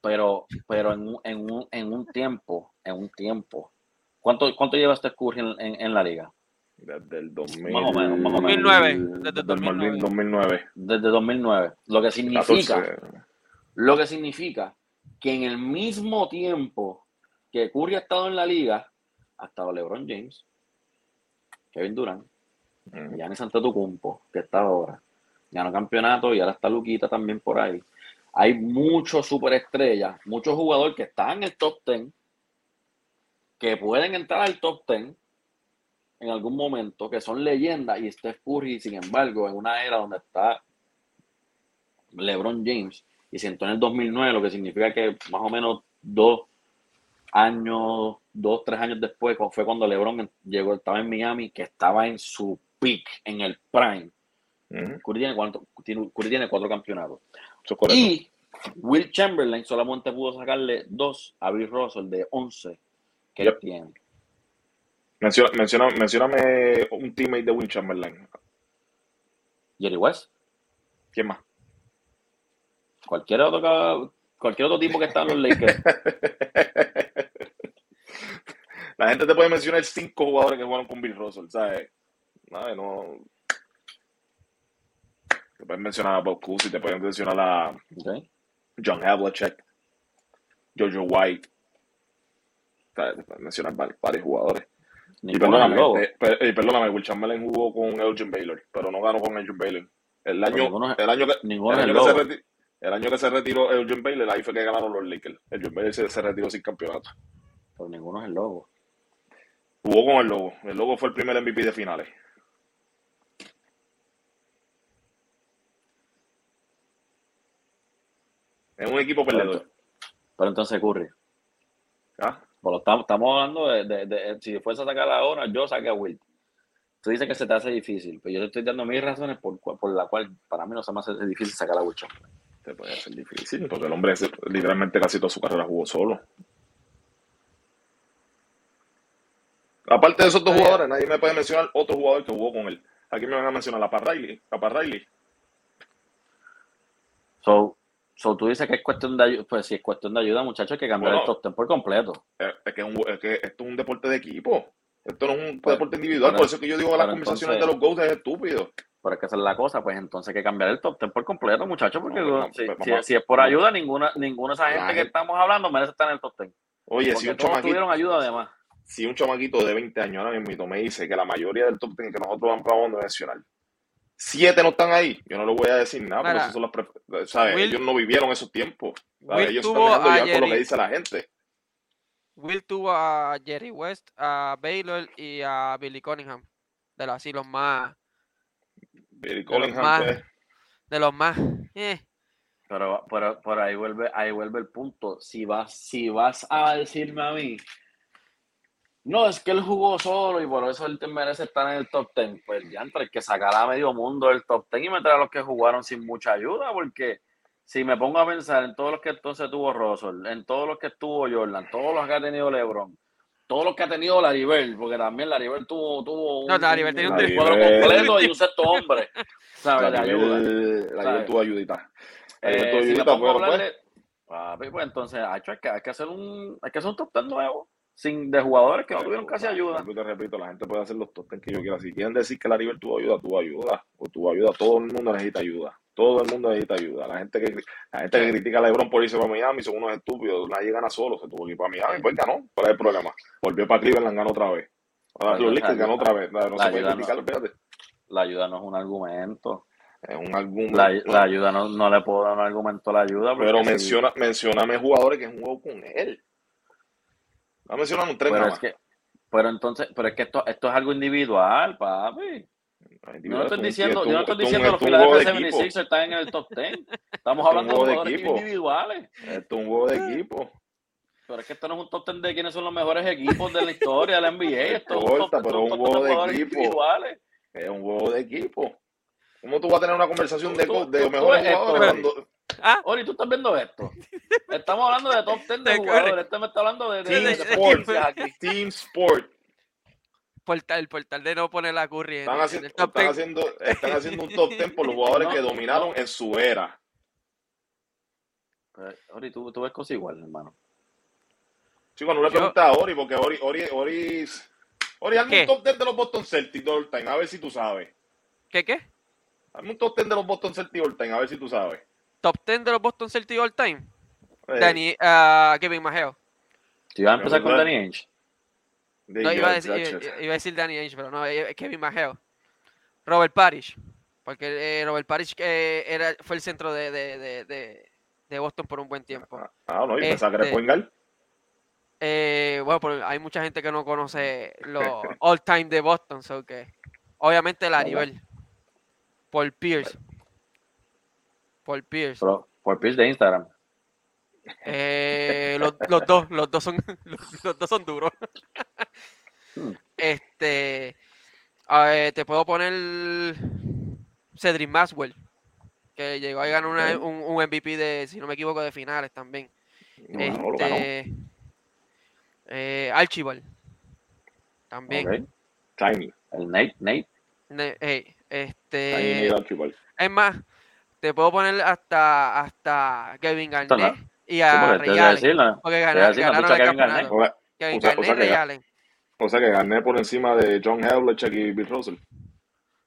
Speaker 1: Pero, pero en, un- en, un, en un tiempo, en un tiempo. ¿Cuánto, cuánto lleva este Curry en, en- en la liga?
Speaker 2: Desde el 2000.
Speaker 1: Más o menos, más o menos.
Speaker 3: 2009, desde
Speaker 2: Desde el
Speaker 3: 2009.
Speaker 2: 2009.
Speaker 1: Desde 2009. Lo que significa,
Speaker 2: 14.
Speaker 1: lo que significa que en el mismo tiempo que Curry ha estado en la liga, ha estado LeBron James, Kevin Durant,
Speaker 2: Ujú.
Speaker 1: Giannis Antetokounmpo, que está ahora, ganó campeonato y ahora está Luquita también por ahí. Hay muchos superestrellas, muchos jugadores que están en el top 10, que pueden entrar al top 10 en algún momento, que son leyendas, y Steph Curry, sin embargo, en una era donde está LeBron James, y se entró en el 2009, lo que significa que más o menos dos años, dos, tres años después, fue cuando LeBron llegó, estaba en Miami, que estaba en su peak, en el prime. Curry tiene cuatro, tiene, Curry tiene cuatro campeonatos.
Speaker 2: Eso es correcto.
Speaker 1: Y Will Chamberlain solamente pudo sacarle dos a Bill Russell de 11 que él
Speaker 2: Yep.
Speaker 1: tiene.
Speaker 2: Menciona, menciona, mencióname un teammate de Will Chamberlain.
Speaker 1: Jerry West,
Speaker 2: ¿Quién más?
Speaker 1: cualquier otro, cualquier otro tipo que está en los Lakers.
Speaker 2: La gente te puede mencionar cinco jugadores que jugaron con Bill Russell, ¿sabes? Nada, no. Te pueden mencionar a Bob Cousy, te pueden mencionar a,
Speaker 1: ¿ok?
Speaker 2: John Havlicek, Jojo White. Mencionar varios jugadores. Y perdóname, perdóname, Will Chamberlain jugó con Elgin Baylor, pero no ganó con Elgin Baylor. El año, el año que, el año que se retiró, el año que se retiró Elgin Baylor, ahí fue que ganaron los Lakers. Elgin Baylor se, se retiró sin campeonato.
Speaker 1: Pero ninguno es el logo.
Speaker 2: Jugó con el logo. El logo fue el primer MVP de finales. Es un equipo perdedor.
Speaker 1: Pero entonces Curry. ¿Ah? estamos, hablando de, si fuese a sacar la hora, yo saqué a Wilt. Tú dices que se te hace difícil, pero yo te estoy dando mis razones por, por la cual para mí no se me hace difícil sacar a Wilt
Speaker 2: Te puede hacer difícil, porque el hombre literalmente casi toda su carrera jugó solo. Aparte de esos dos jugadores, nadie me puede mencionar otro jugador que jugó con él. Aquí me van a mencionar a Pat Riley. A Pat Riley.
Speaker 1: So, So, tú dices que es cuestión de ayuda, pues si es cuestión de ayuda, muchachos, hay que cambiar el top ten por completo.
Speaker 2: Es, que, es que esto es un deporte de equipo. Esto no es un pues, deporte individual. por eso es que yo digo las conversaciones de los GOATs es estúpido.
Speaker 1: Pero es que esa es la cosa, pues entonces hay que cambiar el top ten por completo, muchachos, porque si, es por ayuda, ninguna, ninguna de esa gente que estamos hablando merece estar en el top ten.
Speaker 2: Oye, si un chamaquito,
Speaker 1: tuvieron ayuda además.
Speaker 2: Si un chamaquito de 20 años ahora mismo me dice que la mayoría del top ten que nosotros vamos a mencionar siete no están ahí. Yo no le voy a decir nada, porque eso son las ¿sabes? ellos no vivieron esos tiempos. Ellos están dejando ya por lo que dice la gente.
Speaker 3: Will tuvo a Jerry West, a Baylor y a Billy Cunningham. De los así los más.
Speaker 2: Billy Cunningham,
Speaker 3: pues. de los más. Eh.
Speaker 1: Pero, pero, pero ahí vuelve, ahí vuelve el punto. Si vas, si vas a decirme a mí no, es que él jugó solo y por eso él merece estar en el top 10. Pues ya entre que sacar a medio mundo del top 10 y meter a los que jugaron sin mucha ayuda, porque si me pongo a pensar en todos los que entonces tuvo Russell, en todos los que estuvo Jordan, todos los que ha tenido LeBron, todos los que ha tenido Laribel, porque también Laribel tuvo, tuvo
Speaker 3: un, no, Laribel tenía un,
Speaker 1: cuadro completo y un sexto hombre. ¿Sabes?
Speaker 2: Laribel, Laribel tuvo ayudita.
Speaker 1: Eh, tuvo ayudita, si pues, pues, pues entonces hay que, hay que hacer un hay que hacer un top 10 nuevo sin de jugadores que no tuvieron casi ayuda.
Speaker 2: Yo te repito, la gente puede hacer los tosten que yo quiera. Si quieren decir que la River tuvo ayuda, tuvo ayuda. O tuvo ayuda. Todo el mundo necesita ayuda. Todo el mundo necesita ayuda. La gente que, la gente que critica a LeBron por irse para Miami son unos estúpidos. Nadie gana solo. Se tuvo que ir para Miami. Pues ganó. ¿Cuál es el problema? Volvió para Cleveland, ganó otra vez. Ahora los Lakers ganó otra vez. No, se puede criticar,
Speaker 1: no, La ayuda no es un argumento.
Speaker 2: Es un argumento.
Speaker 1: La, ayuda no, no, le puedo dar un argumento a la ayuda.
Speaker 2: Pero menciona, mencioname jugadores que han jugado con él. No mencionan un tren
Speaker 1: pero, es que, pero entonces, pero es que esto, esto es algo individual, papi. Yo no estoy diciendo, yo no estoy diciendo que los Philadelphia 76 están en el top 10. Estamos hablando de jugadores individuales.
Speaker 2: Esto es un juego de equipo.
Speaker 1: Pero es que esto no es un top 10 de quiénes son los mejores equipos de la historia de la NBA. Esto
Speaker 2: es un top, pero un juego de, equipo. Es un juego de equipo. ¿Cómo tú vas a tener una conversación de, de mejores jugadores cuando,
Speaker 1: ¿Ah? Oli, tú estás viendo esto. Estamos hablando de top 10 de jugadores. Este me está hablando de,
Speaker 2: Team Sport. Aquí. Team Sport.
Speaker 3: Portal, el portal de no poner la curry
Speaker 2: están, haciendo, están, haciendo, están haciendo un top 10 por los jugadores que dominaron en su era.
Speaker 1: Ori, tú, tú ves cosas igual, hermano.
Speaker 2: Chico, no le preguntas a Ori, porque Ori, Ori, Ori, Ori, hazme un top 10 de los Boston Celtics de all time, a ver si tú sabes.
Speaker 3: ¿Qué qué?
Speaker 2: Hazme un top 10 de los Boston Celtics all time, a ver si tú sabes
Speaker 3: top 10 de los Boston Celtics all time. Eh. Danny, uh, Kevin Maheo.
Speaker 1: ¿Te iba a empezar con Danny Ainge?
Speaker 3: No, iba a, decir, iba, a decir Danny Ainge, pero no, Kevin Maheo. Robert Parrish. Porque eh, Robert Parrish eh, era, fue el centro de, de, de, de, Boston por un buen tiempo.
Speaker 2: Ah, ah no, y pensaba que era este,
Speaker 3: eh, bueno, pues hay mucha gente que no conoce los all time de Boston, so que obviamente la nivel. Paul Pierce. Paul Pierce.
Speaker 1: Paul Pierce de Instagram.
Speaker 3: Eh, los, dos, los dos son, los, dos son duros. Hmm. este, te puedo poner Cedric Maxwell, que llegó a ganar un, un, MVP de, si no me equivoco, de finales también. este, eh, Archibald, también.
Speaker 1: Tiny, el Nate, Nate.
Speaker 3: este, es más, te puedo poner hasta, hasta Kevin Garnett y a Ray Allen. Porque ganaron, ganaron el campeonato. Kevin Garnett y Ray Allen.
Speaker 2: O sea que gané por encima de John Havlicek y Bill Russell.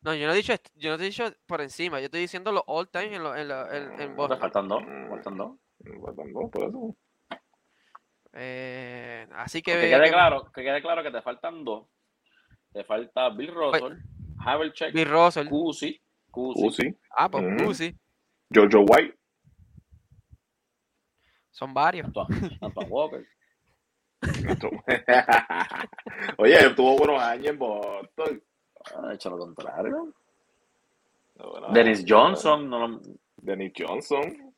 Speaker 3: No, yo no he dicho, yo no he dicho por encima, yo estoy diciendo los all time en, lo, en, lo, en, en Boston.
Speaker 1: Faltan dos, faltan dos.
Speaker 2: Faltan dos, por eso.
Speaker 3: Eh, así que.
Speaker 1: Que quede, claro, que quede claro que te faltan dos. Te falta Bill Russell, Havlicek,
Speaker 3: Bill Russell,
Speaker 1: Cusi, Cusi.
Speaker 3: Ah, pues. Cusi.
Speaker 2: Jojo White.
Speaker 3: Son varios.
Speaker 1: Antoine, Walker.
Speaker 2: Oye, tuvo buenos años en Boston.
Speaker 1: Ha hecho lo contrario. Dennis. Johnson, no lo-
Speaker 2: Dennis Johnson.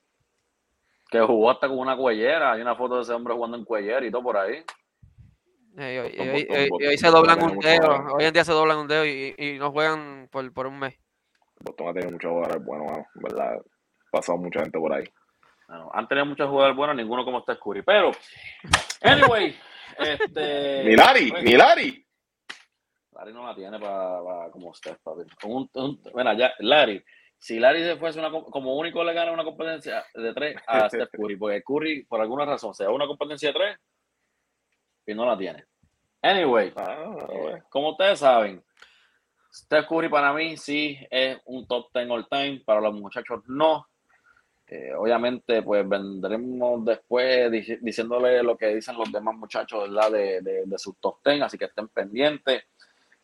Speaker 1: que jugó hasta con una cuellera. Hay una foto de ese hombre jugando en cuellera y todo por ahí.
Speaker 3: Eh, y hoy- se doblan un dedo. Hoy en día se doblan un dedo y, y no juegan por, por un mes.
Speaker 2: Boston ha tenido muchos jugadores buenos, ¿verdad? Pasado mucha gente por ahí.
Speaker 1: Bueno, han tenido muchos jugadores buenos, ninguno como este Curry. Pero, anyway, este.
Speaker 2: Milari,
Speaker 1: pues,
Speaker 2: Milari.
Speaker 1: Larry no la tiene para como usted, papi. Con un, un- bueno, ya, Larry, si Larry se fuese una, co- como único le gana una competencia de tres a Steph Curry, porque Curry, por alguna razón, se da una competencia de tres y no la tiene. Anyway,
Speaker 2: Ah,
Speaker 1: eh,
Speaker 2: bueno.
Speaker 1: como ustedes saben, Steph Curry para mí sí es un top 10 all time, para los muchachos no. Eh, obviamente, pues vendremos después dici- diciéndole lo que dicen los demás muchachos ¿verdad? De, de, de sus top 10, así que estén pendientes.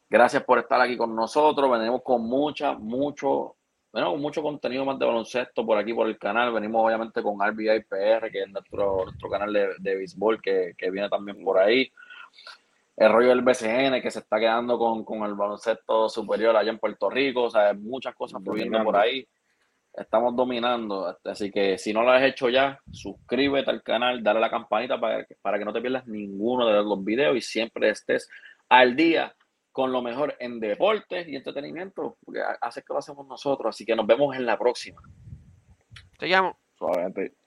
Speaker 1: Gracias por estar aquí con nosotros. Venimos con mucha, mucho, bueno, mucho contenido más de baloncesto por aquí, por el canal. Venimos obviamente con RBI PR, que es nuestro, nuestro canal de, de béisbol, que, que viene también por ahí. El rollo del BCN, que se está quedando con, con el baloncesto superior allá en Puerto Rico. O sea, muchas cosas fluyendo por ahí. Estamos dominando. Así que si no lo has hecho ya, suscríbete al canal, dale a la campanita para que, para que no te pierdas ninguno de los videos y siempre estés al día con lo mejor en deportes y entretenimiento, porque hace que lo hacemos nosotros. Así que nos vemos en la próxima.
Speaker 3: Te llamo.
Speaker 2: Suavemente.